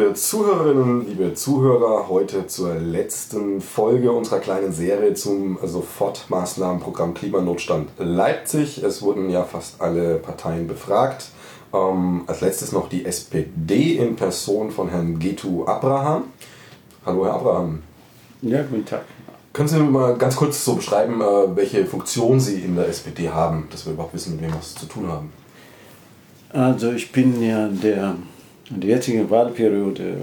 liebe Zuhörerinnen, liebe Zuhörer, heute zur letzten Folge unserer kleinen Serie zum Sofortmaßnahmenprogramm Klimanotstand Leipzig. Es wurden ja fast alle Parteien befragt. Ähm, als letztes noch die SPD in Person von Herrn Getu Abraham. Hallo, Herr Abraham. Ja, guten Tag. Können Sie mal ganz kurz so beschreiben, äh, welche Funktion Sie in der SPD haben, dass wir überhaupt wissen, mit wem wir es zu tun haben? Also ich bin ja der, in der jetzigen Wahlperiode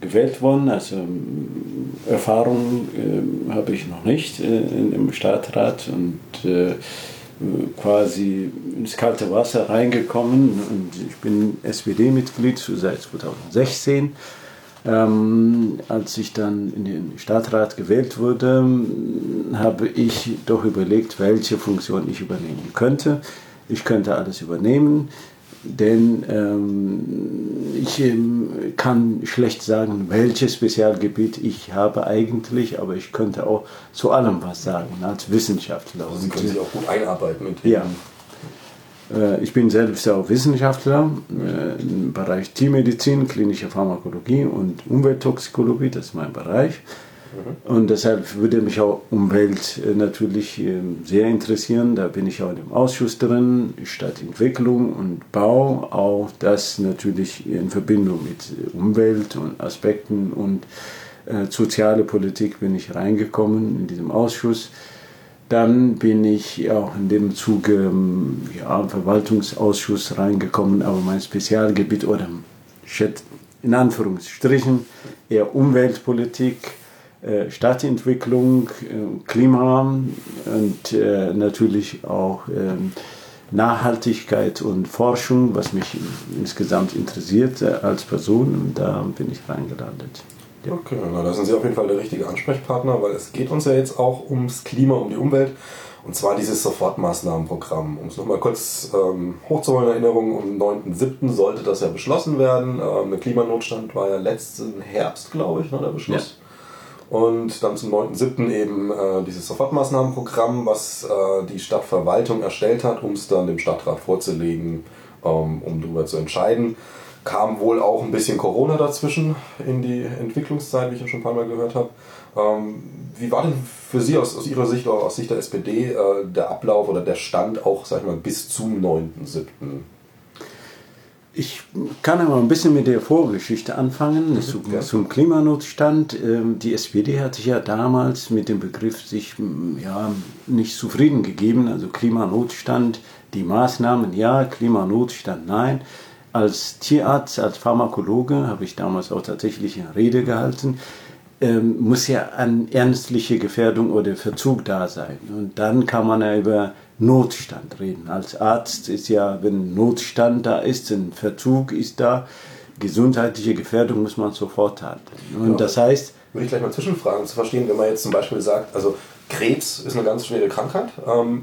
gewählt worden. Also ähm, Erfahrung äh, habe ich noch nicht äh, im Stadtrat und äh, quasi ins kalte Wasser reingekommen. Und ich bin SPD-Mitglied seit 2016 ähm, als ich dann in den Stadtrat gewählt wurde, habe ich doch überlegt, welche Funktion ich übernehmen könnte. Ich könnte alles übernehmen, denn ähm, ich ähm, kann schlecht sagen, welches Spezialgebiet ich habe eigentlich, aber ich könnte auch zu allem was sagen als Wissenschaftler. Also Sie können sich auch gut einarbeiten in Themen. Ja. Äh, ich bin selbst auch Wissenschaftler äh, im Bereich Tiermedizin, klinische Pharmakologie und Umwelttoxikologie, das ist mein Bereich. Mhm. Und deshalb würde mich auch Umwelt äh, natürlich sehr interessieren. Da bin ich auch im Ausschuss drin, Stadtentwicklung und Bau, auch das natürlich in Verbindung mit Umwelt und Aspekten und soziale Politik bin ich reingekommen in diesem Ausschuss. Dann bin ich auch in dem Zuge ähm, ja, Verwaltungsausschuss reingekommen, aber mein Spezialgebiet oder in Anführungsstrichen eher Umweltpolitik, äh, Stadtentwicklung, äh, Klima und äh, natürlich auch ähm, Nachhaltigkeit und Forschung, was mich insgesamt interessiert als Person. Und da bin ich reingelandet. Ja. Okay, na, da sind Sie auf jeden Fall der richtige Ansprechpartner, weil es geht uns ja jetzt auch ums Klima, um die Umwelt. Und zwar dieses Sofortmaßnahmenprogramm. Um es nochmal kurz ähm, hochzuholen in Erinnerung, am 9.7. sollte das ja beschlossen werden. Ähm, der Klimanotstand war ja letzten Herbst, glaube ich, ne, der Beschluss. Und dann zum 9.7. eben äh, dieses Sofortmaßnahmenprogramm, was äh, die Stadtverwaltung erstellt hat, um es dann dem Stadtrat vorzulegen, ähm, um darüber zu entscheiden kam wohl auch ein bisschen Corona dazwischen in die Entwicklungszeit, wie ich ja schon ein paar Mal gehört habe. Ähm, wie war denn für Sie aus, aus Ihrer Sicht oder aus Sicht der SPD äh, der Ablauf oder der Stand auch, sag ich mal, bis zum 9.7.? Ich kann aber ein bisschen mit der Vorgeschichte anfangen, zum, ja. zum, Klimanotstand. Ähm, die SPD hat sich ja damals mit dem Begriff sich ja, nicht zufrieden gegeben, also Klimanotstand, die Maßnahmen ja, Klimanotstand nein. Als Tierarzt, als Pharmakologe habe ich damals auch tatsächlich eine Rede gehalten. Ähm, muss ja eine ernstliche Gefährdung oder Verzug da sein. Und dann kann man ja über Notstand reden. Als Arzt ist ja, wenn Notstand da ist, ein Verzug ist da, gesundheitliche Gefährdung muss man sofort handeln. Und genau. das heißt. Würde ich gleich mal zwischenfragen, zu verstehen, wenn man jetzt zum Beispiel sagt, also Krebs ist eine ganz schwere Krankheit. Ähm,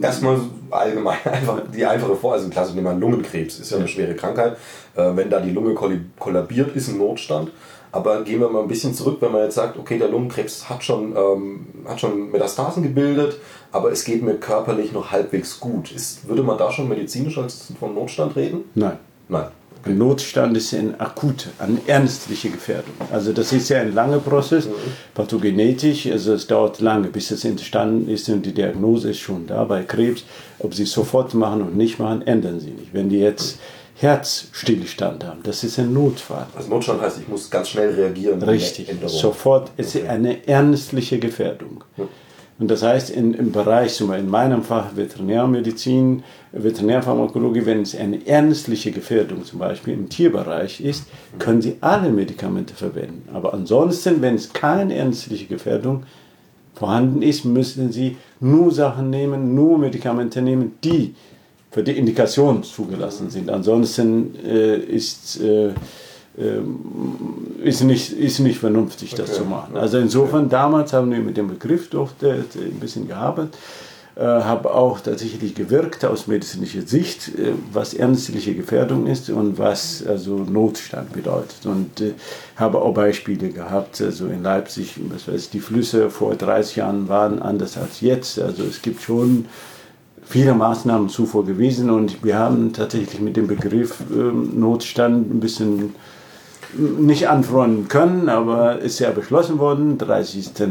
Erstmal allgemein einfach die einfache Vor, also klassisch nehmen wir Lungenkrebs, ist ja eine schwere Krankheit. Äh, wenn da die Lunge kollabiert, ist ein Notstand. Aber gehen wir mal ein bisschen zurück, wenn man jetzt sagt, okay, der Lungenkrebs hat schon, ähm, hat schon Metastasen gebildet, aber es geht mir körperlich noch halbwegs gut. Ist, würde man da schon medizinisch als von Notstand reden? Nein. Nein. Notstand ist eine akute, eine ernstliche Gefährdung. Also das ist ja ein langer Prozess, mhm. pathogenetisch, also es dauert lange, bis es entstanden ist und die Diagnose ist schon da bei Krebs. Ob sie es sofort machen und nicht machen, ändern sie nicht. Wenn die jetzt Herzstillstand haben, das ist ein Notfall. Also Notstand heißt, ich muss ganz schnell reagieren. Richtig, sofort ist okay. eine ernstliche Gefährdung. Mhm. Und das heißt, in, im Bereich, zum Beispiel in meinem Fach Veterinärmedizin, Veterinärpharmakologie, wenn es eine ernstliche Gefährdung zum Beispiel im Tierbereich ist, können Sie alle Medikamente verwenden. Aber ansonsten, wenn es keine ernstliche Gefährdung vorhanden ist, müssen Sie nur Sachen nehmen, nur Medikamente nehmen, die für die Indikation zugelassen sind. Ansonsten äh, ist äh, ähm, ist nicht, ist nicht vernünftig, das okay. zu machen. Also insofern, damals haben wir mit dem Begriff doch ein bisschen gearbeitet, äh, habe auch tatsächlich gewirkt aus medizinischer Sicht, äh, was ernstliche Gefährdung ist und was also Notstand bedeutet. Und äh, habe auch Beispiele gehabt, also in Leipzig, was weiß ich, die Flüsse vor 30 Jahren waren anders als jetzt. Also es gibt schon viele Maßnahmen zuvor gewesen und wir haben tatsächlich mit dem Begriff ähm, Notstand ein bisschen nicht anfreunden können, aber ist ja beschlossen worden, 30. Äh,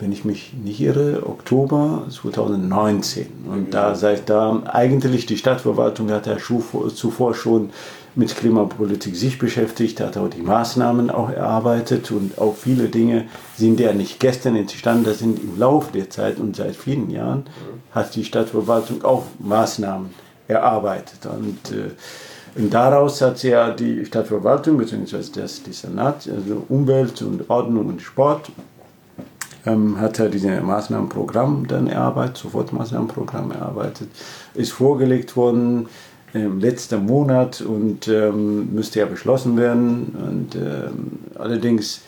wenn ich mich nicht irre, Oktober 2019. Und da seit da eigentlich die Stadtverwaltung hat ja zuvor schon mit Klimapolitik sich beschäftigt, hat auch die Maßnahmen auch erarbeitet und auch viele Dinge sind ja nicht gestern entstanden, das sind im Laufe der Zeit und seit vielen Jahren hat die Stadtverwaltung auch Maßnahmen erarbeitet. Und, äh, und daraus hat ja die Stadtverwaltung bzw. das die Senat, also Umwelt und Ordnung und Sport, ähm, hat er dieses Maßnahmenprogramm dann erarbeitet, Sofortmaßnahmenprogramm erarbeitet, ist vorgelegt worden im letzten Monat und ähm, müsste ja beschlossen werden. Und ähm, allerdings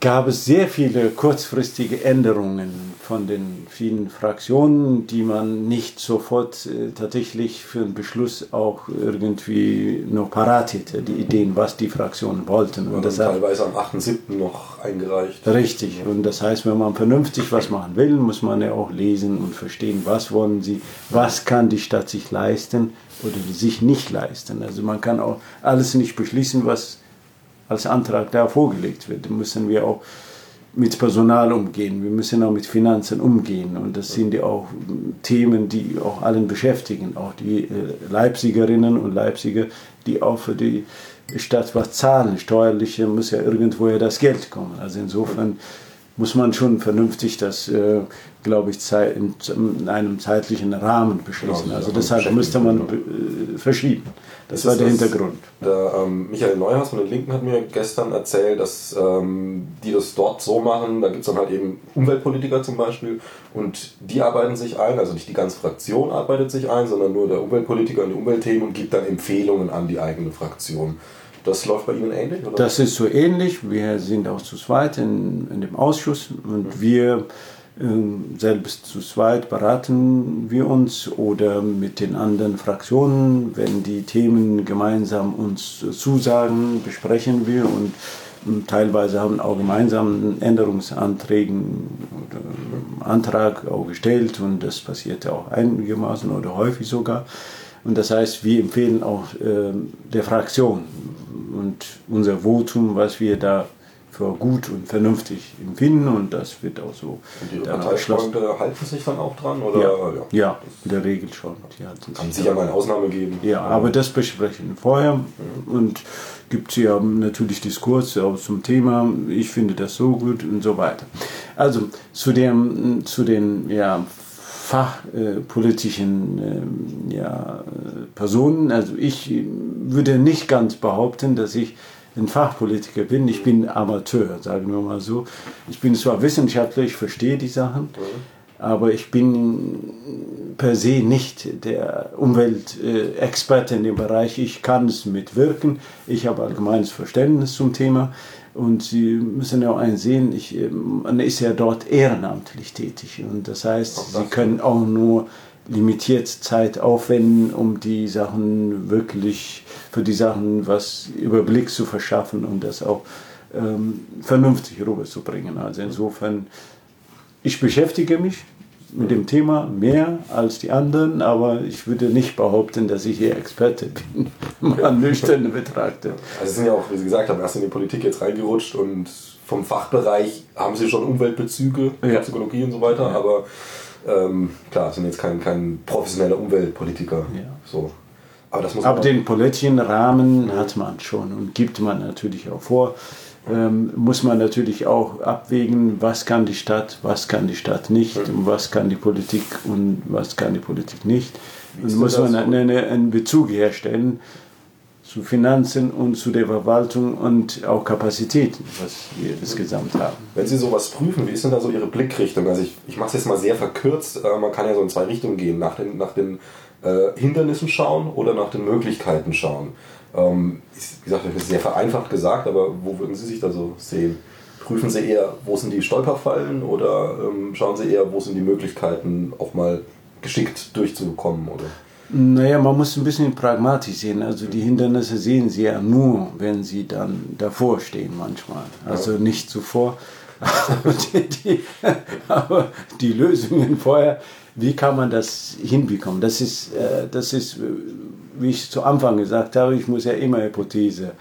gab es sehr viele kurzfristige Änderungen von den vielen Fraktionen, die man nicht sofort äh, tatsächlich für einen Beschluss auch irgendwie noch parat hätte, die Ideen, was die Fraktionen wollten. Und das teilweise am 8.7. noch eingereicht. Richtig. Und das heißt, wenn man vernünftig was machen will, muss man ja auch lesen und verstehen, was wollen sie, was kann die Stadt sich leisten oder sich nicht leisten. Also man kann auch alles nicht beschließen, was als Antrag da vorgelegt wird. Müssen wir auch mit Personal umgehen, wir müssen auch mit Finanzen umgehen. Und das sind ja auch Themen, die auch allen beschäftigen, auch die äh, Leipzigerinnen und Leipziger, die auch für die Stadt was zahlen. Steuerliche muss ja irgendwoher das Geld kommen. Also insofern muss man schon vernünftig das, äh, glaube ich, in, einem zeitlichen Rahmen beschließen. Genau, also deshalb müsste man äh, verschieben. Das, das war der das, Hintergrund. Der, ähm, Michael Neuhaus von den Linken hat mir gestern erzählt, dass ähm, die das dort so machen, da gibt es dann halt eben Umweltpolitiker zum Beispiel und die arbeiten sich ein, also nicht die ganze Fraktion arbeitet sich ein, sondern nur der Umweltpolitiker in die Umweltthemen und gibt dann Empfehlungen an die eigene Fraktion. Das läuft bei Ihnen ähnlich? Oder? Das ist so ähnlich. Wir sind auch zu zweit in, in dem Ausschuss und mhm. wir ähm, selbst zu zweit beraten wir uns oder mit den anderen Fraktionen, wenn die Themen gemeinsam uns zusagen, besprechen wir und ähm, teilweise haben auch gemeinsam Änderungsanträgen oder ähm, Antrag auch gestellt und das passiert auch einigermaßen oder häufig sogar. Und das heißt, wir empfehlen auch äh, der Fraktion und unser Votum, was wir da für gut und vernünftig empfinden und das wird auch so. Und die Parteifreunde halten sich dann auch dran? Oder? Ja, ja. ja in der Regel schon. Die Kann sicher mal eine Ausnahme geben. Ja, aber das besprechen vorher mhm. und gibt es ja natürlich Diskurse auch zum Thema, ich finde das so gut und so weiter. Also zu, dem, zu den ja, fachpolitischen äh, ja, Personen, also ich würde nicht ganz behaupten, dass ich ein Fachpolitiker bin. Ich bin Amateur, sagen wir mal so. Ich bin zwar wissenschaftler, ich verstehe die Sachen, aber ich bin per se nicht der Umweltexperte in dem Bereich. Ich kann es mitwirken. Ich habe allgemeines Verständnis zum Thema. Und Sie müssen ja auch einsehen, ich, man ist ja dort ehrenamtlich tätig. Und das heißt, Sie können auch nur limitiert Zeit aufwenden, um die Sachen wirklich, für die Sachen was Überblick zu verschaffen und das auch ähm, vernünftig rüberzubringen. Also insofern, ich beschäftige mich mit dem Thema mehr als die anderen, aber ich würde nicht behaupten, dass ich hier Experte bin, mal nüchtern betrachte. Also Sie sind ja auch, wie Sie gesagt haben, erst in die Politik jetzt reingerutscht und vom Fachbereich haben Sie schon Umweltbezüge, ja. Psychologie und so weiter, ja. aber ähm, klar, sind jetzt kein, kein professioneller Umweltpolitiker. Ja. So. Aber, das muss Aber den politischen Rahmen hat man schon und gibt man natürlich auch vor. Ähm, muss man natürlich auch abwägen, was kann die Stadt, was kann die Stadt nicht, und was kann die Politik und was kann die Politik nicht. Und muss man einen, einen Bezug herstellen zu Finanzen und zu der Verwaltung und auch Kapazitäten, was wir insgesamt haben. Wenn Sie sowas prüfen, wie ist denn da so Ihre Blickrichtung? Also ich, ich mache es jetzt mal sehr verkürzt, äh, man kann ja so in zwei Richtungen gehen, nach den, nach den äh, Hindernissen schauen oder nach den Möglichkeiten schauen. Ähm, wie gesagt, das ist sehr vereinfacht gesagt, aber wo würden Sie sich da so sehen? Prüfen Sie eher, wo sind die Stolperfallen oder ähm, schauen Sie eher, wo sind die Möglichkeiten, auch mal geschickt durchzukommen? Oder? Naja, man muss ein bisschen pragmatisch sehen. Also die Hindernisse sehen Sie ja nur, wenn Sie dann davor stehen manchmal. Also nicht zuvor. die, die, aber die Lösungen vorher, wie kann man das hinbekommen? Das ist, äh, das ist, wie ich zu Anfang gesagt habe, ich muss ja immer Hypothese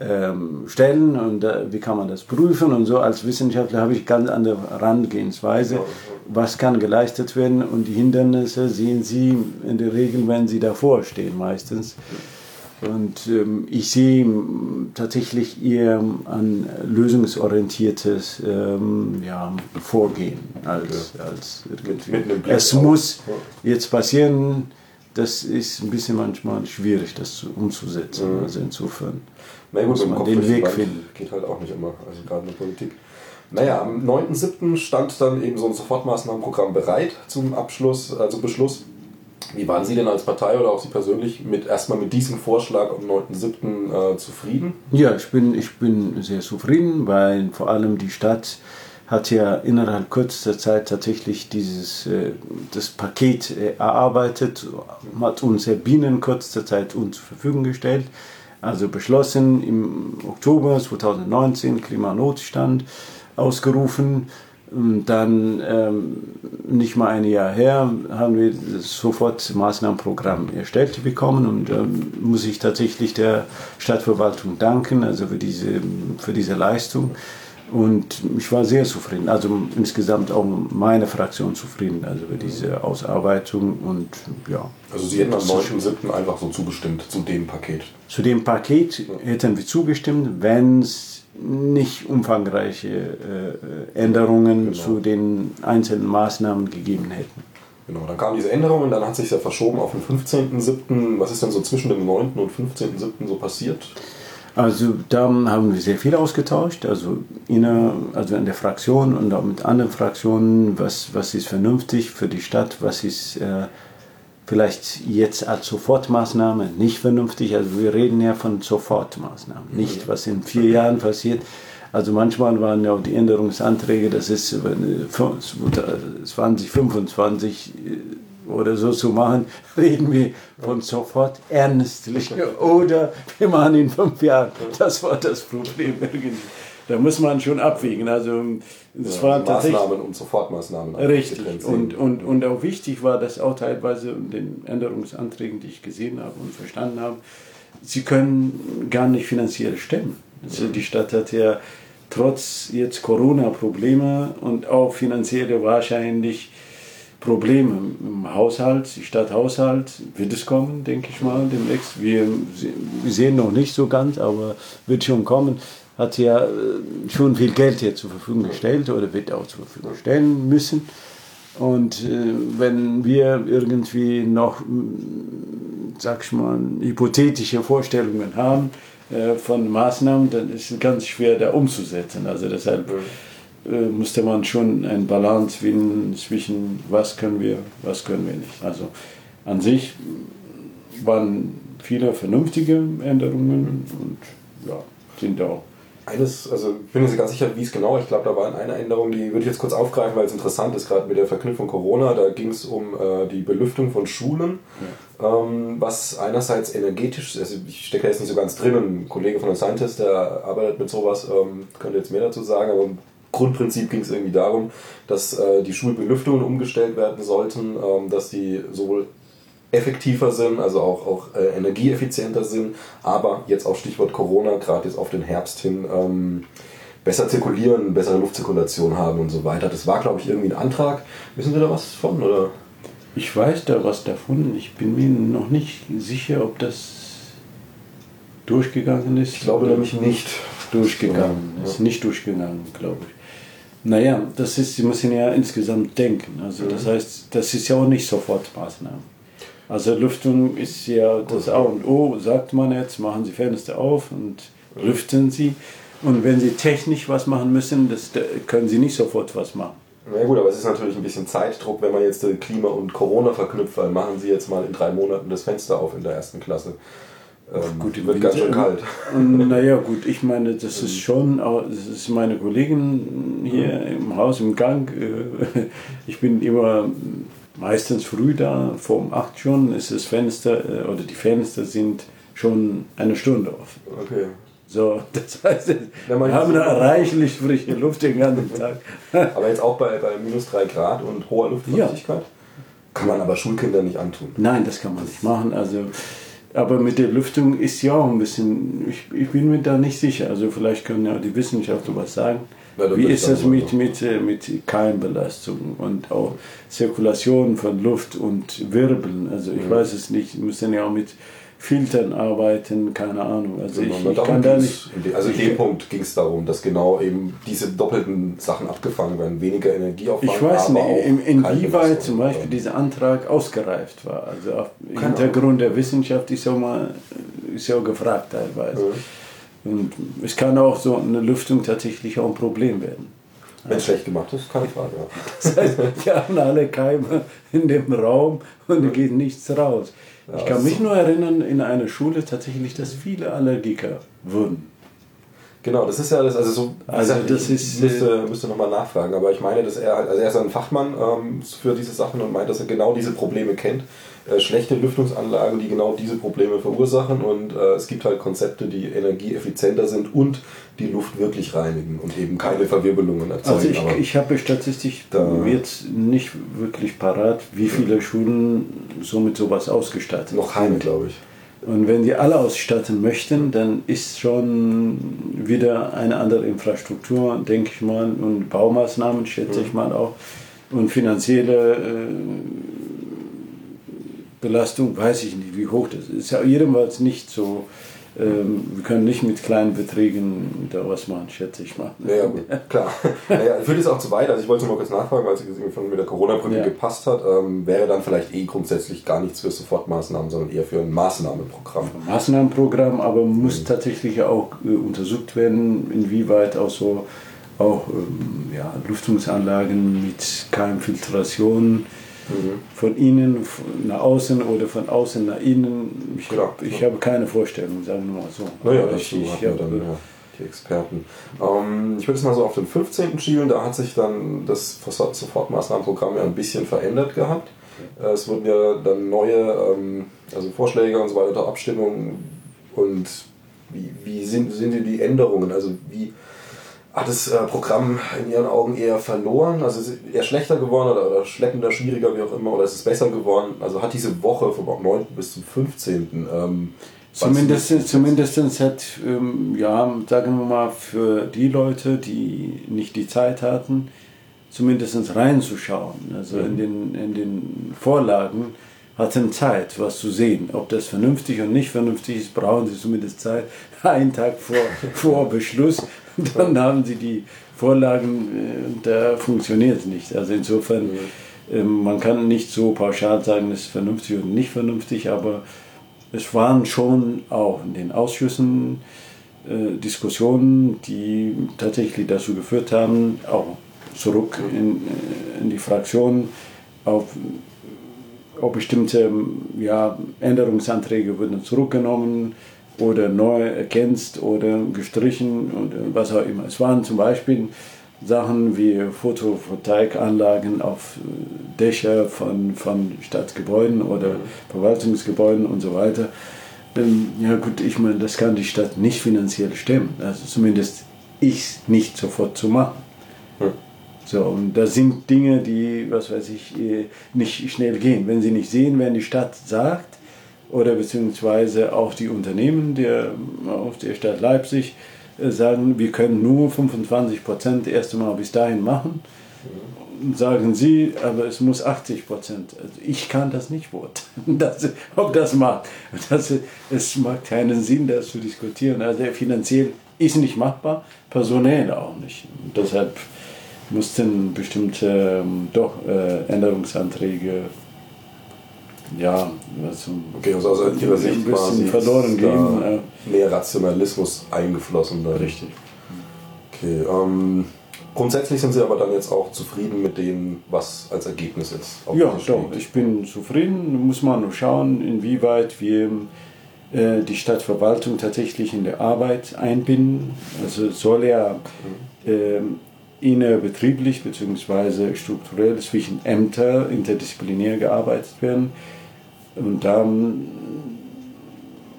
ähm, stellen und äh, wie kann man das prüfen und so. Als Wissenschaftler habe ich ganz andere Herangehensweise. Was kann geleistet werden und die Hindernisse sehen Sie in der Regel, wenn Sie davor stehen meistens. Und ähm, ich sehe tatsächlich eher ein lösungsorientiertes ähm, ja, Vorgehen als, ja. als irgendwie. Es muss jetzt passieren, das ist ein bisschen manchmal schwierig, das umzusetzen. Mhm. Also insofern Na gut, muss man den Weg finden. Geht halt auch nicht immer, also gerade in der Politik. Naja, am 9.7. stand dann eben so ein Sofortmaßnahmenprogramm bereit zum Abschluss, also Beschluss. Wie waren Sie denn als Partei oder auch Sie persönlich mit erstmal mit diesem Vorschlag am 9.7. Äh, zufrieden? Ja, ich bin, ich bin sehr zufrieden, weil vor allem die Stadt hat ja innerhalb kürzester Zeit tatsächlich dieses äh, das Paket äh, erarbeitet, hat uns ja binnen kürzester Zeit uns zur Verfügung gestellt. Also beschlossen im Oktober 2019 Klimanotstand ausgerufen dann, ähm, nicht mal ein Jahr her, haben wir sofort Maßnahmenprogramm erstellt bekommen und ähm, muss ich tatsächlich der Stadtverwaltung danken, also für diese, für diese Leistung. Und ich war sehr zufrieden, also insgesamt auch meine Fraktion zufrieden, also für diese Ausarbeitung und ja. Also Sie hätten am 9.7. einfach so zugestimmt zu dem Paket? Zu dem Paket hätten wir zugestimmt, wenn es nicht umfangreiche äh, Änderungen genau. zu den einzelnen Maßnahmen gegeben hätten. Genau, dann kam diese Änderung und dann hat sich ja verschoben auf den 15.07. Was ist denn so zwischen dem 9. und 15.07. so passiert? Also da haben wir sehr viel ausgetauscht, also, inner, also in der Fraktion und auch mit anderen Fraktionen, was, was ist vernünftig für die Stadt, was ist äh, vielleicht jetzt als Sofortmaßnahme nicht vernünftig. Also wir reden ja von Sofortmaßnahmen, nicht was in vier Jahren passiert. Also manchmal waren ja auch die Änderungsanträge, das ist 2025 äh, oder so zu machen, reden wir von sofort ernstlich oder wir machen in fünf Jahren. Das war das Problem irgendwie da muss man schon abwägen. Also das war Maßnahmen und Sofortmaßnahmen. Richtig. Und, und, und auch wichtig war, dass auch teilweise in den Änderungsanträgen, die ich gesehen habe und verstanden habe, sie können gar nicht finanziell stemmen. Also die Stadt hat ja trotz jetzt Corona-Probleme und auch finanzielle wahrscheinlich Probleme im Haushalt, Stadthaushalt wird es kommen, denke ich mal, demnächst. Wir sehen noch nicht so ganz, aber wird schon kommen hat ja äh, schon viel Geld hier zur Verfügung gestellt oder wird auch zur Verfügung stellen müssen. Und äh, wenn wir irgendwie noch, mm, sag ich mal, hypothetische Vorstellungen haben äh, von Maßnahmen, dann ist es ganz schwer, da umzusetzen. Also deshalb äh, musste man schon eine Balance finden zwischen was können wir, was können wir nicht. Also an sich waren viele vernünftige Änderungen und ja, sind auch eines, also ich bin mir nicht ganz sicher, wie es genau, ich glaube, da war eine Änderung, die würde ich jetzt kurz aufgreifen, weil es interessant ist, gerade mit der Verknüpfung Corona. Da ging es um äh, die Belüftung von Schulen, ja. ähm, was einerseits energetisch, also ich stecke jetzt nicht so ganz drin, ein Kollege von der Scientist, der arbeitet mit sowas, ähm, könnte jetzt mehr dazu sagen, aber im Grundprinzip ging es irgendwie darum, dass äh, die Schulbelüftungen umgestellt werden sollten, ähm, dass die sowohl effektiver sind, also auch, auch äh, energieeffizienter sind, aber jetzt auch Stichwort Corona, gerade jetzt auf den Herbst hin, ähm, besser zirkulieren, bessere Luftzirkulation haben und so weiter. Das war, glaube ich, irgendwie ein Antrag. Wissen Sie da was von? Oder? Ich weiß da was davon. Ich bin mir noch nicht sicher, ob das durchgegangen ist. Ich glaube nämlich nicht. Durchgegangen. Ja. Ist nicht durchgegangen, glaube ich. Naja, das ist, Sie müssen ja insgesamt denken. Also das mhm. heißt, das ist ja auch nicht sofort Maßnahmen. Also Lüftung ist ja das A und O, sagt man jetzt, machen Sie Fenster auf und lüften Sie. Und wenn Sie technisch was machen müssen, das, können Sie nicht sofort was machen. Na gut, aber es ist natürlich ein bisschen Zeitdruck, wenn man jetzt Klima und Corona verknüpft, weil machen Sie jetzt mal in drei Monaten das Fenster auf in der ersten Klasse. Ähm, gut, wird ganz schön kalt. Naja, gut, ich meine, das ist schon, das ist meine Kollegin hier mhm. im Haus im Gang. Äh, ich bin immer meistens früh da, vor um 8 schon ist das Fenster äh, oder die Fenster sind schon eine Stunde offen. Okay. So, das heißt, wir haben da reichlich frische Luft den ganzen Tag. aber jetzt auch bei, bei minus 3 Grad und hoher Luftfeuchtigkeit? Ja. Kann man aber Schulkindern nicht antun. Nein, das kann man nicht machen. Also, aber mit der Lüftung ist ja auch ein bisschen, ich, ich bin mir da nicht sicher. Also vielleicht können ja die Wissenschaftler was sagen. Wie ist das mit, mit, äh, mit Keimbelastung und auch Zirkulation von Luft und Wirbeln? Also ich mhm. weiß es nicht, wir müssen ja auch mit Filtern arbeiten, keine Ahnung. Also genau, ich, ich kann da nicht. also in dem Punkt ging es darum, dass genau eben diese doppelten Sachen abgefangen werden, weniger Energieaufwand. Ich weiß nicht, inwieweit zum Beispiel dieser Antrag ausgereift war. Also auf Hintergrund der Wissenschaft ist ja mal ist ja gefragt teilweise. Mhm. Und es kann auch so eine Lüftung tatsächlich auch ein Problem werden. Wenn es schlecht gemacht ist, keine Frage. Ja. Das heißt, wir haben alle Keime in dem Raum und da geht nichts raus. Ja, ich kann mich nur erinnern, in einer Schule tatsächlich, dass viele Allergiker wurden. Genau, das ist ja das, also so, also gesagt, das ist, müsste, müsste nochmal nachfragen, aber ich meine, dass er, also er ist ein Fachmann ähm, für diese Sachen und meint, dass er genau diese Probleme kennt äh, schlechte Lüftungsanlagen, die genau diese Probleme verursachen. Und äh, es gibt halt Konzepte, die energieeffizienter sind und die Luft wirklich reinigen und eben keine Verwirbelungen erzeugen. Also ich, ich habe statistisch da jetzt nicht wirklich parat, wie viele Schulen so mit sowas ausgestattet Noch keine, glaube ich. Und wenn die alle ausstatten möchten, dann ist schon wieder eine andere Infrastruktur, denke ich mal, und Baumaßnahmen, schätze mhm. ich mal auch, und finanzielle äh, Belastung weiß ich nicht, wie hoch das ist. Ist ja jedenfalls nicht so. Ähm, wir können nicht mit kleinen Beträgen da was machen, schätze ich mal. Ja, gut, klar. Naja, führt es auch zu weit. Also ich wollte nur mal kurz nachfragen, weil es mit der Corona-Brücke ja. gepasst hat. Ähm, wäre dann vielleicht eh grundsätzlich gar nichts für Sofortmaßnahmen, sondern eher für ein Maßnahmenprogramm. Ein Maßnahmenprogramm, aber muss mhm. tatsächlich auch äh, untersucht werden, inwieweit auch so auch ähm, ja, Lüftungsanlagen mit Keimfiltration von innen nach außen oder von außen nach innen. Ich, Klar, ich habe keine Vorstellung, sagen wir mal so. Naja, ich, ich habe dann ja, die Experten. Ähm, ich würde es mal so auf den 15. schielen, da hat sich dann das Sofortmaßnahmenprogramm ja ein bisschen verändert gehabt. Äh, es wurden ja dann neue ähm, also Vorschläge und so weiter unter Abstimmung und wie, wie sind, sind die Änderungen? Also wie hat das äh, Programm in Ihren Augen eher verloren? Also ist es eher schlechter geworden oder, oder schleppender, schwieriger, wie auch immer? Oder ist es besser geworden? Also hat diese Woche vom 9. bis zum 15. Ähm, Zumindest, zumindest hat, ähm, ja, sagen wir mal, für die Leute, die nicht die Zeit hatten, zumindest reinzuschauen. Also mhm. in, den, in den Vorlagen hatten Zeit, was zu sehen. Ob das vernünftig und nicht vernünftig ist, brauchen sie zumindest Zeit, einen Tag vor, vor Beschluss dann haben sie die Vorlagen, äh, da funktioniert es nicht. Also insofern, ähm, man kann nicht so pauschal sagen, es ist vernünftig oder nicht vernünftig, aber es waren schon auch in den Ausschüssen äh, Diskussionen, die tatsächlich dazu geführt haben, auch zurück in, äh, in die Fraktion auf auf bestimmte ja, Änderungsanträge wurden zurückgenommen oder neu ergänzt oder gestrichen oder was auch immer. Es waren zum Beispiel Sachen wie Photovoltaikanlagen auf äh, Dächer von, von Stadtgebäuden oder Verwaltungsgebäuden und so weiter. Ähm, ja gut, ich meine, das kann die Stadt nicht finanziell stemmen. Also zumindest ich nicht sofort zu machen. So, und das sind Dinge, die, was weiß ich, äh, nicht schnell gehen. Wenn sie nicht sehen, wenn die Stadt sagt, oder beziehungsweise auch die Unternehmen der, auf der Stadt Leipzig äh, sagen, wir können nur 25 Prozent erst einmal bis dahin machen. Sagen sie, aber es muss 80 Prozent. Also ich kann das nicht beurteilen, das, ob das macht. Das, es macht keinen Sinn, das zu diskutieren. Also finanziell ist nicht machbar, personell auch nicht. Und deshalb mussten bestimmte ähm, doch äh, Änderungsanträge ja, also, okay, also aus Ihrer Sicht ein bisschen verloren gehen. Mehr Rationalismus eingeflossen. Da. Richtig. Okay, ähm, grundsätzlich sind Sie aber dann jetzt auch zufrieden mit dem, was als Ergebnis ist. Ja, doch, ich bin zufrieden. Muss man nur schauen, inwieweit wir äh, die Stadtverwaltung tatsächlich in der Arbeit einbinden. Also soll ja äh, innerbetrieblich bzw. strukturell zwischen Ämtern interdisziplinär gearbeitet werden. Und dann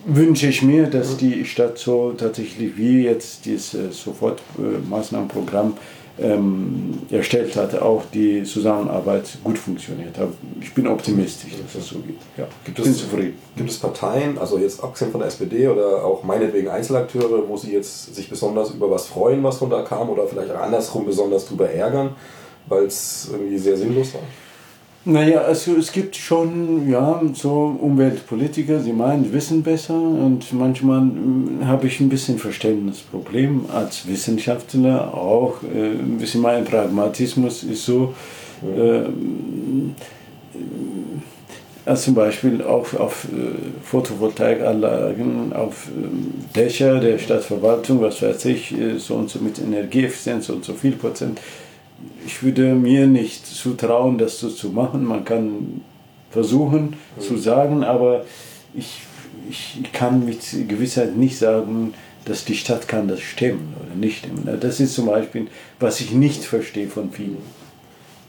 wünsche ich mir, dass die Stadt so tatsächlich wie jetzt dieses Sofortmaßnahmenprogramm ähm, erstellt hat, auch die Zusammenarbeit gut funktioniert. Ich bin optimistisch, dass es so geht. Ja, gibt es, bin zufrieden. Gibt es Parteien, also jetzt abgesehen von der SPD oder auch meinetwegen Einzelakteure, wo Sie jetzt sich besonders über was freuen, was von da kam oder vielleicht auch andersrum besonders drüber ärgern, weil es irgendwie sehr sinnlos war? Naja, also es gibt schon ja, so Umweltpolitiker, sie meinen, wissen besser und manchmal hm, habe ich ein bisschen Verständnisproblem als Wissenschaftler auch. Äh, ein bisschen mein Pragmatismus ist so, äh, also zum Beispiel auf, auf äh, Photovoltaikanlagen, auf äh, Dächer der Stadtverwaltung, was weiß ich, äh, so und so mit Energieeffizienz und so viel Prozent ich würde mir nicht zutrauen, das so zu machen. Man kann versuchen mhm. zu sagen, aber ich, ich kann mit Gewissheit nicht sagen, dass die Stadt kann das stemmen oder nicht stemmen. Das ist zum Beispiel, was ich nicht verstehe von vielen.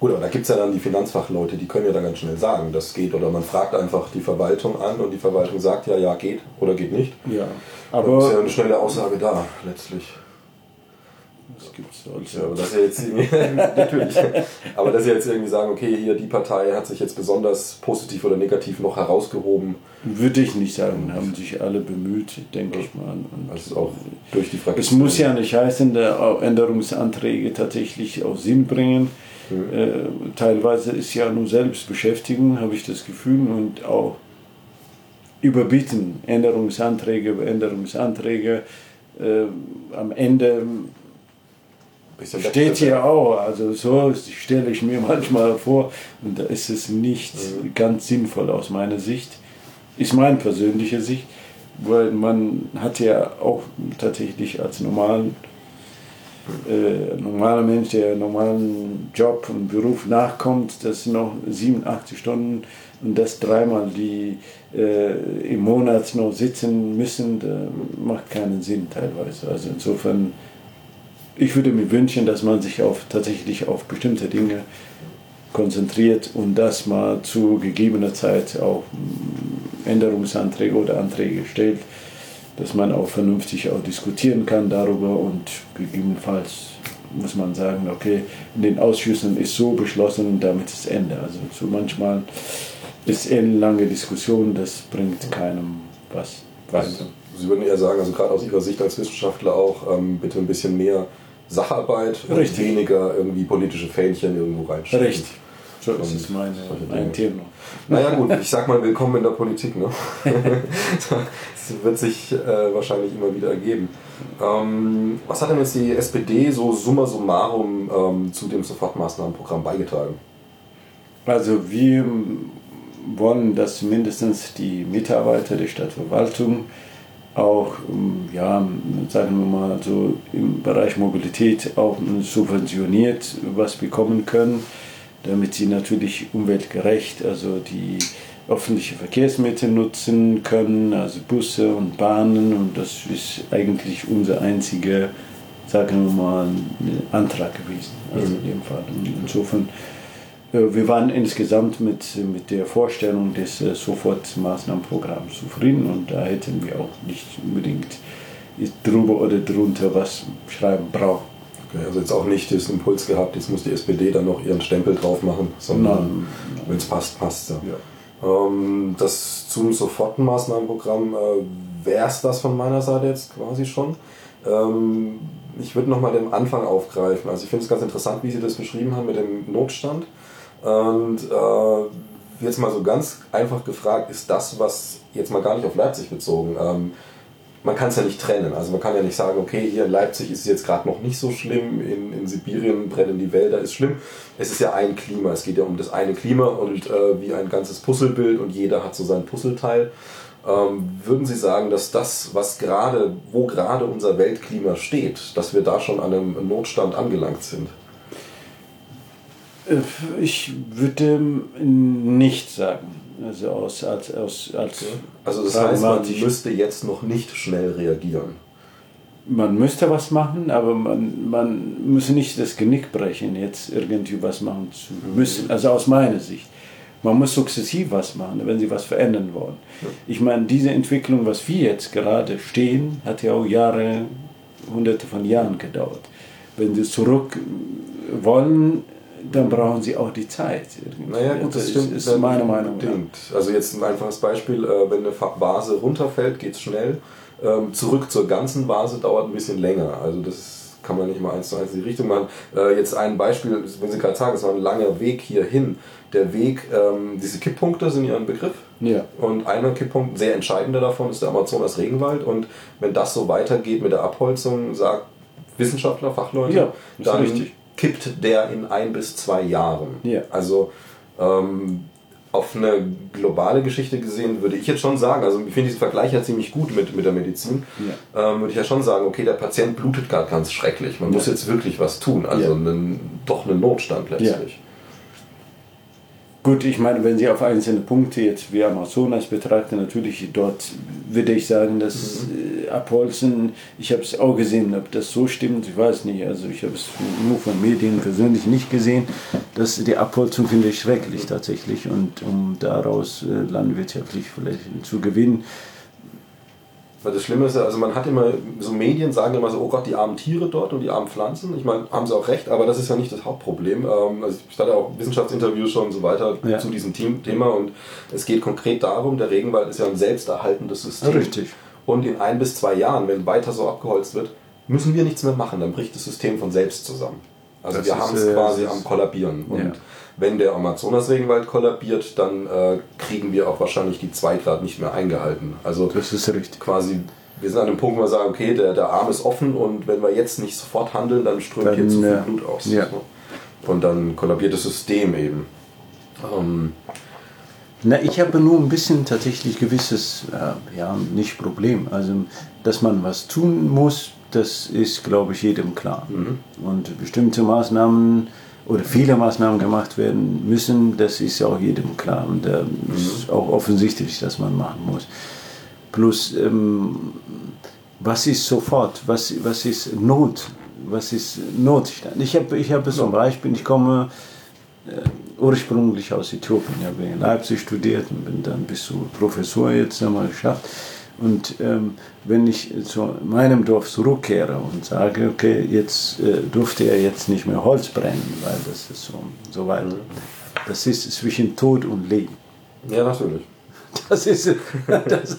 Gut, aber da gibt es ja dann die Finanzfachleute, die können ja dann ganz schnell sagen, das geht. Oder man fragt einfach die Verwaltung an und die Verwaltung sagt ja, ja, geht oder geht nicht. Ja, aber. Dann ist ja eine schnelle Aussage da, letztlich. Das gibt es solche. Ja, aber dass jetzt natürlich. Aber dass sie jetzt irgendwie sagen, okay, hier die Partei hat sich jetzt besonders positiv oder negativ noch herausgehoben. Würde ich nicht sagen, haben sich alle bemüht, denke ja. ich mal. Und also auch durch die Fraktion. Es muss ja nicht heißen, dass Änderungsanträge tatsächlich auch Sinn bringen. Mhm. Äh, teilweise ist ja nur Selbstbeschäftigung, habe ich das Gefühl, und auch überbieten Änderungsanträge über Änderungsanträge. Äh, am Ende Steht hier auch, also so stelle ich mir manchmal vor und da ist es nicht mhm. ganz sinnvoll aus meiner Sicht, ist meine persönliche Sicht, weil man hat ja auch tatsächlich als normalen, äh, normaler Mensch, der normalen Job und Beruf nachkommt, das sind noch 87 Stunden und das dreimal die äh, im Monat noch sitzen müssen, macht keinen Sinn teilweise. Also insofern ich würde mir wünschen, dass man sich auf, tatsächlich auf bestimmte Dinge konzentriert und dass man zu gegebener Zeit auch mm, Änderungsanträge oder Anträge stellt, dass man auch vernünftig auch diskutieren kann darüber und gegebenenfalls muss man sagen, okay, in den Ausschüssen ist so beschlossen und damit ist Ende. Also so manchmal ist eine lange Diskussion, das bringt keinem was weiter. Sie würden eher sagen, also gerade aus Ihrer Sicht als Wissenschaftler auch, ähm, bitte ein bisschen mehr Sacharbeit Richtig. und weniger irgendwie politische Fähnchen irgendwo reinstecken. Richtig. So ist es meine, mein Thema. Naja gut, ich sag mal willkommen in der Politik. Ne? das wird sich äh, wahrscheinlich immer wieder ergeben. Ähm, was hat denn jetzt die SPD so summa summarum ähm, zu dem Sofortmaßnahmenprogramm beigetragen? Also wir wollen, dass mindestens die Mitarbeiter der Stadtverwaltung auch, ähm, ja, sagen wir mal so im Bereich Mobilität auch subventioniert was bekommen können, damit sie natürlich umweltgerecht, also die öffentliche Verkehrsmittel nutzen können, also Busse und Bahnen. Und das ist eigentlich unser einziger, sagen wir mal, Antrag gewesen, also in dem Fall. insofern äh, wir waren insgesamt mit, mit der Vorstellung des äh, Sofortmaßnahmenprogramms zufrieden und da hätten wir auch nicht unbedingt drüber oder drunter was schreiben brauchen. Okay, also jetzt auch nicht das Impuls gehabt, jetzt muss die SPD dann noch ihren Stempel drauf machen, sondern wenn es passt, passt ja. ja. Ähm, das zum Sofortmaßnahmenprogramm äh, wäre es das von meiner Seite jetzt quasi schon. Ähm, ich würde nochmal den Anfang aufgreifen. Also ich finde es ganz interessant, wie Sie das beschrieben haben mit dem Notstand. Und äh, jetzt mal so ganz einfach gefragt, ist das, was jetzt mal gar nicht auf Leipzig bezogen, ähm, man kann es ja nicht trennen. Also man kann ja nicht sagen, okay, hier in Leipzig ist es jetzt gerade noch nicht so schlimm, in, in Sibirien brennen die Wälder, ist schlimm. Es ist ja ein Klima, es geht ja um das eine Klima und äh, wie ein ganzes Puzzlebild und jeder hat so sein Puzzleteil. Ähm, würden Sie sagen, dass das, was gerade, wo gerade unser Weltklima steht, dass wir da schon an einem Notstand angelangt sind? Äh, ich würde nicht sagen. Also aus, als, aus, als okay. Also das heißt, man müsste jetzt noch nicht schnell reagieren. Man müsste was machen, aber man, man müsse nicht das Genick brechen, jetzt irgendwie was machen zu müssen. Also aus meiner Sicht. Man muss sukzessiv was machen, wenn sie was verändern wollen. Ich meine, diese Entwicklung, was wir jetzt gerade stehen, hat ja auch Jahre, hunderte von Jahren gedauert. Wenn sie zurück wollen, dann brauchen sie auch die Zeit. Naja, gut, das, das stimmt. ist meine Meinung. Ja. Also jetzt ein einfaches Beispiel, äh, wenn eine Vase runterfällt, geht es schnell. Ähm, zurück zur ganzen Vase dauert ein bisschen länger. Also das kann man nicht mal eins zu eins in die Richtung machen. Äh, jetzt ein Beispiel, wenn Sie gerade sagen, es war ein langer Weg hierhin. Der Weg, ähm, diese Kipppunkte sind ja ein Begriff. Ja. Und einer Kipppunkt, sehr entscheidender davon, ist der Amazonas Regenwald. Und wenn das so weitergeht mit der Abholzung, sagt Wissenschaftler, Fachleute, Ja, ist dann richtig. Kippt der in ein bis zwei Jahren. Ja. Also ähm, auf eine globale Geschichte gesehen würde ich jetzt schon sagen, also ich finde diesen Vergleich ja ziemlich gut mit, mit der Medizin, ähm, würde ich ja schon sagen, okay, der Patient blutet gerade ganz schrecklich, man muss jetzt wirklich was tun, also Ja. einen, doch einen Notstand letztlich. Gut, ich meine, wenn Sie auf einzelne Punkte jetzt wie Amazonas betrachten, natürlich dort würde ich sagen, dass äh, Abholzen, ich habe es auch gesehen, ob das so stimmt, ich weiß nicht, also ich habe es nur von Medien persönlich nicht gesehen, dass die Abholzung finde ich schrecklich tatsächlich und um daraus äh, landwirtschaftlich vielleicht zu gewinnen, Weil das Schlimme ist ja, also man hat immer, so Medien sagen immer so, oh Gott, die armen Tiere dort und die armen Pflanzen. Ich meine, haben sie auch recht, aber das ist ja nicht das Hauptproblem. Ähm, Also ich hatte auch Wissenschaftsinterviews schon und so weiter Ja. zu diesem Thema und es geht konkret darum, der Regenwald ist ja ein selbsterhaltendes System. Richtig. Und in ein bis zwei Jahren, wenn weiter so abgeholzt wird, müssen wir nichts mehr machen, dann bricht das System von selbst zusammen. Also Das wir haben es äh, quasi am Kollabieren. Und Ja. wenn der Amazonas-Regenwald kollabiert, dann äh, kriegen wir auch wahrscheinlich die 2 Grad nicht mehr eingehalten. Also das ist richtig. quasi, wir sind an dem Punkt, wo wir sagen, okay, der, der Arm ist offen und wenn wir jetzt nicht sofort handeln, dann strömt Dann, hier zu viel äh, Blut aus. ja. Und dann kollabiert das System eben. Ähm, Na, ich habe nur ein bisschen tatsächlich gewisses, äh, ja, nicht Problem. Also, dass man was tun muss, das ist, glaube ich, jedem klar. Und bestimmte Maßnahmen oder viele Maßnahmen gemacht werden müssen, das ist auch jedem klar. Und da ist auch offensichtlich, dass man machen muss. Plus, ähm, was ist sofort? Was, was ist Not? Was ist Notstand? Ich habe ich habe zum Beispiel, ich komme ursprünglich aus Äthiopien. Ich habe in Leipzig studiert und bin dann bis zu Professor jetzt einmal geschafft. Und ähm, wenn ich zu meinem Dorf zurückkehre und sage, okay, jetzt äh, durfte er jetzt nicht mehr Holz brennen, weil das ist so, so weit. Das ist zwischen Tod und Leben. ja, natürlich. Das ist, das,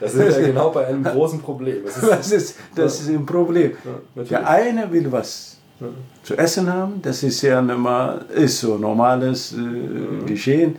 Das ist ja genau bei einem großen Problem. Es ist, das ist, das ist ein Problem. natürlich. Der eine will was zu essen haben, das ist ja normal, ist so normales äh, Geschehen.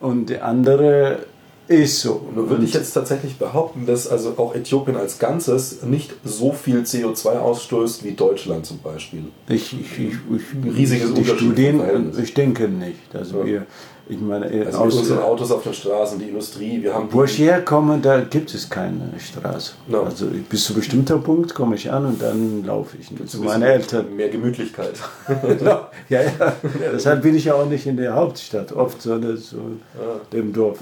Und der andere ist so. Nur würde ich jetzt tatsächlich behaupten, dass also auch Äthiopien als Ganzes nicht so viel CO2 ausstößt wie Deutschland zum Beispiel. Ich, ich, ich, ich, Riesiges Unterschied Studien, ich denke nicht. Also Ja. wir, ich meine, Also mit aus, unseren Autos auf den Straßen, die Industrie, wir haben wo ich herkomme, da gibt es keine Straße. No. Also bis zu einem bestimmten Punkt komme ich an und dann laufe ich zu ein meinen Eltern. mehr Gemütlichkeit. ja, ja, ja. Deshalb bin ich ja auch nicht in der Hauptstadt oft, sondern so dem Dorf.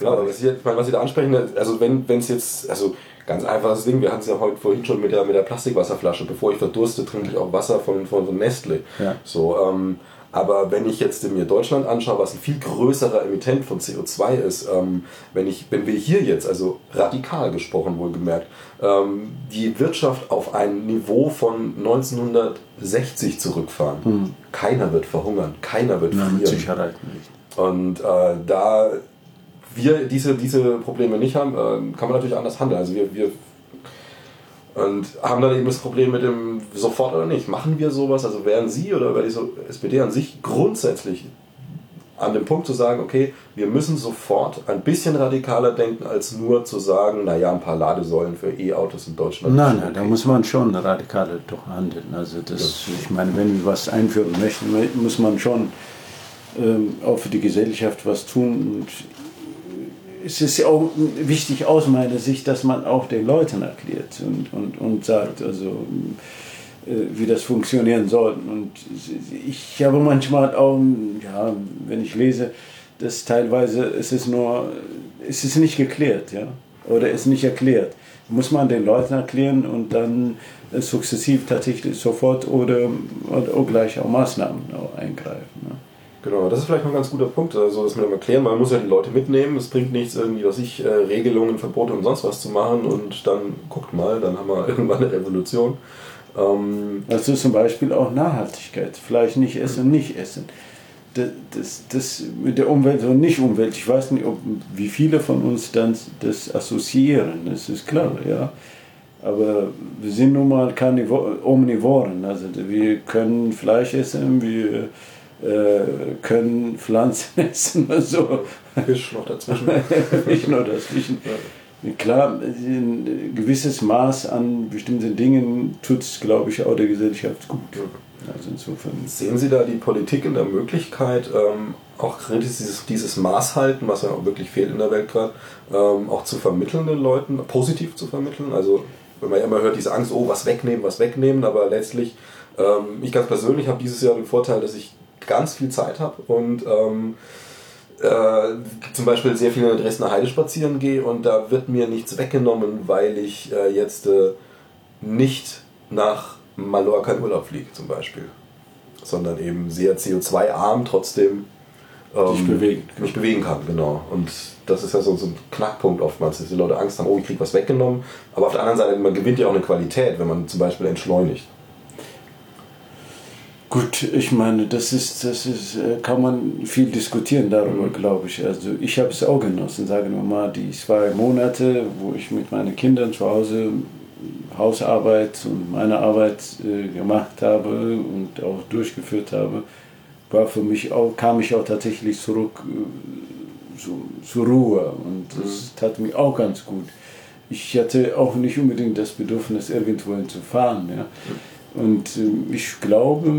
Ja, aber was, hier, ich meine, was Sie da ansprechen, also wenn es jetzt, also ganz einfaches Ding, wir hatten es ja heute vorhin schon mit der, mit der Plastikwasserflasche, bevor ich verdurste, trinke ich auch Wasser von, von, von Nestle. Ja. So, ähm, aber wenn ich jetzt mir Deutschland anschaue, was ein viel größerer Emittent von CO2 ist, ähm, wenn, ich, wenn wir hier jetzt, also radikal gesprochen wohlgemerkt, ähm, die Wirtschaft auf ein Niveau von 1960 zurückfahren, keiner wird verhungern, keiner wird Na, frieren. Sicherheit nicht. Und äh, da wir diese, diese Probleme nicht haben, äh, kann man natürlich anders handeln. Also wir, wir und haben dann eben das Problem mit dem sofort oder nicht. Machen wir sowas? Also wären Sie oder wäre die SPD an sich grundsätzlich an dem Punkt zu sagen, okay, wir müssen sofort ein bisschen radikaler denken, als nur zu sagen, naja, ein paar Ladesäulen für E-Autos in Deutschland. Nein, nein, da okay. muss man schon radikaler doch handeln. Also das, ich meine, wenn wir was einführen möchten, muss man schon ähm, auch für die Gesellschaft was tun. Und es ist ja auch wichtig aus meiner Sicht, dass man auch den Leuten erklärt und, und, und sagt, also äh, wie das funktionieren soll. Und ich habe manchmal auch, ja, wenn ich lese, dass teilweise es ist nur, es ist nicht geklärt, ja, oder es ist nicht erklärt. Muss man den Leuten erklären und dann sukzessiv tatsächlich sofort oder, oder auch gleich auch Maßnahmen auch eingreifen. Ne? Genau, das ist vielleicht noch ein ganz guter Punkt, also das mit dem Erklären, man muss ja die Leute mitnehmen, es bringt nichts irgendwie, was ich, äh, Regelungen, Verbote und sonst was zu machen und dann guckt mal, dann haben wir irgendwann eine Revolution. Ähm, also zum Beispiel auch Nachhaltigkeit, vielleicht nicht essen, nicht essen. Das, das, das mit der Umwelt und nicht Umwelt, ich weiß nicht, ob, wie viele von uns dann das assoziieren, das ist klar, ja. Aber wir sind nun mal Omnivoren, also wir können Fleisch essen, wir können Pflanzen essen. Also, Fisch noch dazwischen. Fisch noch dazwischen. Klar, ein gewisses Maß an bestimmten Dingen tut es, glaube ich, auch der Gesellschaft gut. Also insofern. Sehen Sie da die Politik in der Möglichkeit, ähm, auch dieses, dieses Maß halten, was ja auch wirklich fehlt in der Welt gerade, ähm, auch zu vermitteln den Leuten, positiv zu vermitteln? Also, wenn man ja immer hört, diese Angst, oh, was wegnehmen, was wegnehmen, aber letztlich, ähm, ich ganz persönlich habe dieses Jahr den Vorteil, dass ich ganz viel Zeit habe und ähm, äh, zum Beispiel sehr viel in der Dresdner Heide spazieren gehe und da wird mir nichts weggenommen, weil ich äh, jetzt äh, nicht nach Mallorca in Urlaub fliege zum Beispiel, sondern eben sehr CO2-arm trotzdem ähm, mich, bewegen. mich bewegen kann, genau. Und das ist ja so, so ein Knackpunkt oftmals, dass die Leute Angst haben, oh, ich kriege was weggenommen. Aber auf der anderen Seite, man gewinnt ja auch eine Qualität, wenn man zum Beispiel entschleunigt. Gut, ich meine, das ist, das ist, äh, kann man viel diskutieren darüber, mhm. glaube ich. Also ich habe es auch genossen, sagen wir mal, die zwei Monate, wo ich mit meinen Kindern zu Hause Hausarbeit und meine Arbeit äh, gemacht habe und auch durchgeführt habe, war für mich auch, kam ich auch tatsächlich zurück äh, zu, zur Ruhe und das mhm. tat mir auch ganz gut. Ich hatte auch nicht unbedingt das Bedürfnis, irgendwo zu fahren. Ja. Mhm und ähm, ich glaube,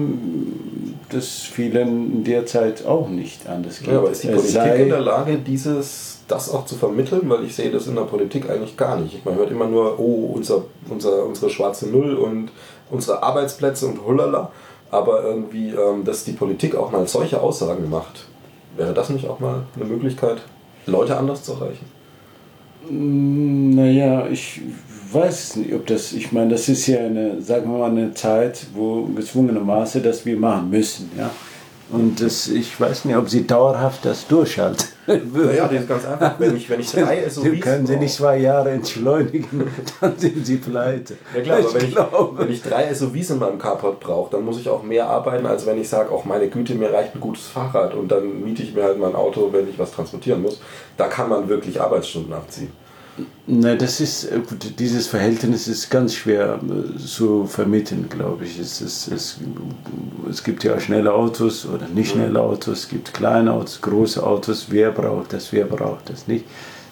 dass vielen derzeit auch nicht anders geht. Ja, aber ist die Politik in der Lage, dieses, das auch zu vermitteln? Weil ich sehe das in der Politik eigentlich gar nicht. Man hört immer nur, oh, unser, unser, unsere schwarze Null und unsere Arbeitsplätze und hulala. Aber irgendwie, ähm, dass die Politik auch mal solche Aussagen macht, wäre das nicht auch mal eine Möglichkeit, Leute anders zu erreichen? Naja, ich weiß nicht, ob das, ich meine, das ist ja eine, sagen wir mal, eine Zeit, wo gezwungenermaßen das wir machen müssen, ja. Und das, ich weiß nicht, ob sie dauerhaft das durchhalten. Ja, das ist ganz einfach. Wenn ich, wenn ich drei SUVs Können Sie nicht zwei Jahre entschleunigen, dann sind Sie pleite. Ja klar, aber wenn ich, wenn ich drei SUVs in meinem Carport brauche, dann muss ich auch mehr arbeiten, als wenn ich sage, auch meine Güte, mir reicht ein gutes Fahrrad und dann miete ich mir halt mein Auto, wenn ich was transportieren muss. Da kann man wirklich Arbeitsstunden abziehen. Nein, das ist, äh, dieses Verhältnis ist ganz schwer äh, zu vermitteln, glaube ich. Es, ist, es, es gibt ja schnelle Autos oder nicht schnelle Autos, es gibt kleine Autos, große Autos. Wer braucht das, wer braucht das nicht?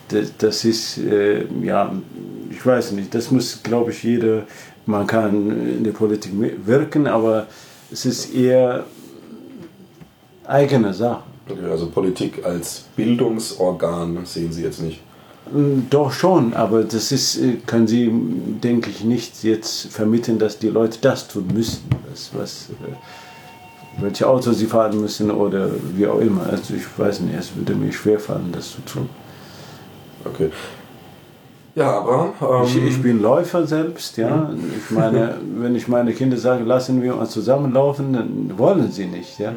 Das, das ist, äh, ja, ich weiß nicht, das muss, glaube ich, jeder, man kann in der Politik wirken, aber es ist eher eigene Sache. Also Politik als Bildungsorgan sehen Sie jetzt nicht. Hm, doch schon, aber das ist, äh, können Sie, denke ich, nicht jetzt vermitteln, dass die Leute das tun müssen, was, was, äh, welche Auto sie fahren müssen oder wie auch immer. Also ich weiß nicht, es würde mir schwerfallen, das zu tun. Okay. Ja, aber. Ähm ich, ich, bin Läufer selbst, ja. Ich meine, wenn ich meine Kinder sage, lassen wir uns zusammenlaufen, dann wollen sie nicht, ja.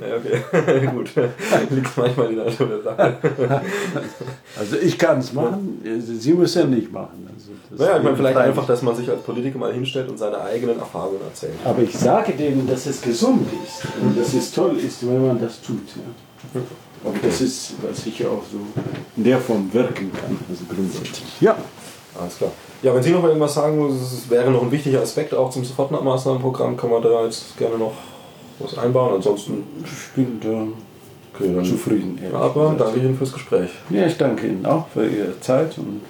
Ja, okay, gut. Liegt manchmal in der Natur der Sache. Also ich kann es machen, Sie müssen ja nicht machen. Also naja, ich meine vielleicht einfach, dass man sich als Politiker mal hinstellt und seine eigenen Erfahrungen erzählt. Aber ich sage denen, dass es gesund ist und dass es toll ist, wenn man das tut. Ja. Und das ist, was ich auch so in der Form wirken kann, also grundsätzlich. Ja. Alles klar. Ja, wenn Sie noch irgendwas sagen, das wäre noch ein wichtiger Aspekt auch zum Sofortmaßnahmenprogramm, kann man da jetzt gerne noch was einbauen. Ansonsten bin da okay, zufrieden. Aber danke Ihnen fürs Gespräch. Ja, ich danke Ihnen auch für Ihre Zeit und